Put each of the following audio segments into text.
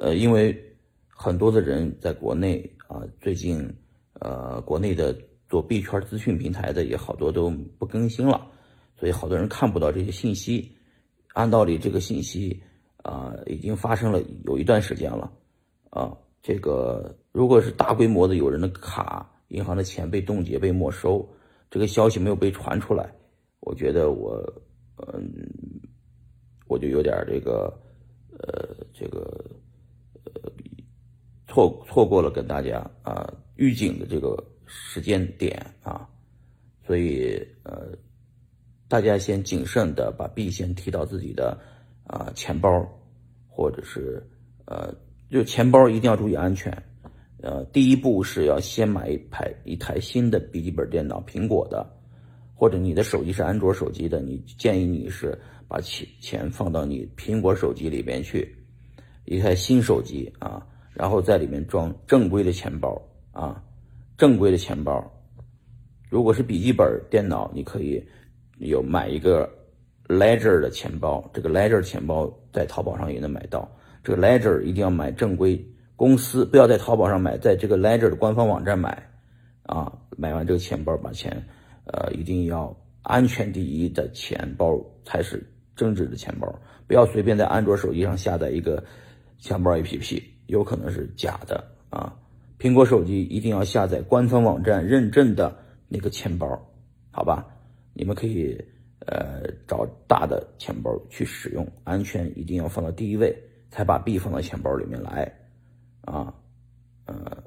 呃，因为很多的人在国内啊，最近呃，国内的做币圈资讯平台的也好多都不更新了，所以好多人看不到这些信息。按道理，这个信息啊，已经发生了有一段时间了啊。这个如果是大规模的有人的卡、银行的钱被冻结、被没收，这个消息没有被传出来，我觉得我嗯，我就有点这个呃，这个，错错过了跟大家啊预警的这个时间点啊，所以呃，大家先谨慎的把币先提到自己的啊钱包，或者是呃。就钱包一定要注意安全，呃，第一步是要先买一台一台新的笔记本电脑，苹果的，或者你的手机是安卓手机的，你建议你是把钱钱放到你苹果手机里边去，一台新手机啊，然后在里面装正规的钱包啊，正规的钱包。如果是笔记本电脑，你可以有买一个 Ledger 的钱包，这个 Ledger 钱包在淘宝上也能买到。这个 Ledger 一定要买正规公司，不要在淘宝上买，在这个 Ledger 的官方网站买，啊，买完这个钱包，把钱，呃，一定要安全第一的钱包才是正直的钱包，不要随便在安卓手机上下载一个钱包 APP，有可能是假的啊。苹果手机一定要下载官方网站认证的那个钱包，好吧？你们可以呃找大的钱包去使用，安全一定要放到第一位。才把币放到钱包里面来，啊，呃，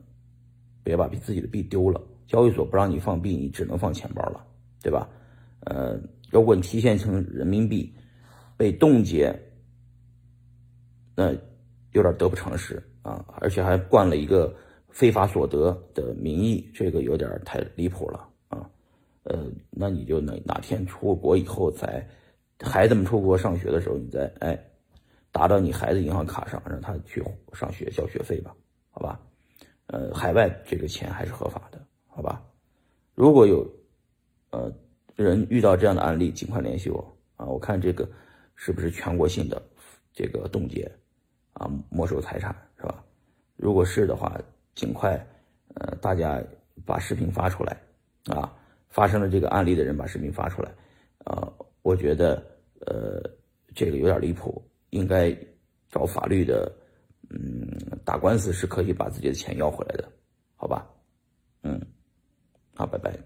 别把自己的币丢了。交易所不让你放币，你只能放钱包了，对吧？呃，如果你提现成人民币被冻结，那有点得不偿失啊，而且还冠了一个非法所得的名义，这个有点太离谱了啊。呃，那你就哪哪天出国以后，在孩子们出国上学的时候，你再哎。打到你孩子银行卡上，让他去上学交学费吧，好吧？呃，海外这个钱还是合法的，好吧？如果有呃人遇到这样的案例，尽快联系我啊！我看这个是不是全国性的这个冻结啊，没收财产是吧？如果是的话，尽快呃大家把视频发出来啊！发生了这个案例的人把视频发出来啊！我觉得呃这个有点离谱。应该找法律的，嗯，打官司是可以把自己的钱要回来的，好吧？嗯，好，拜拜。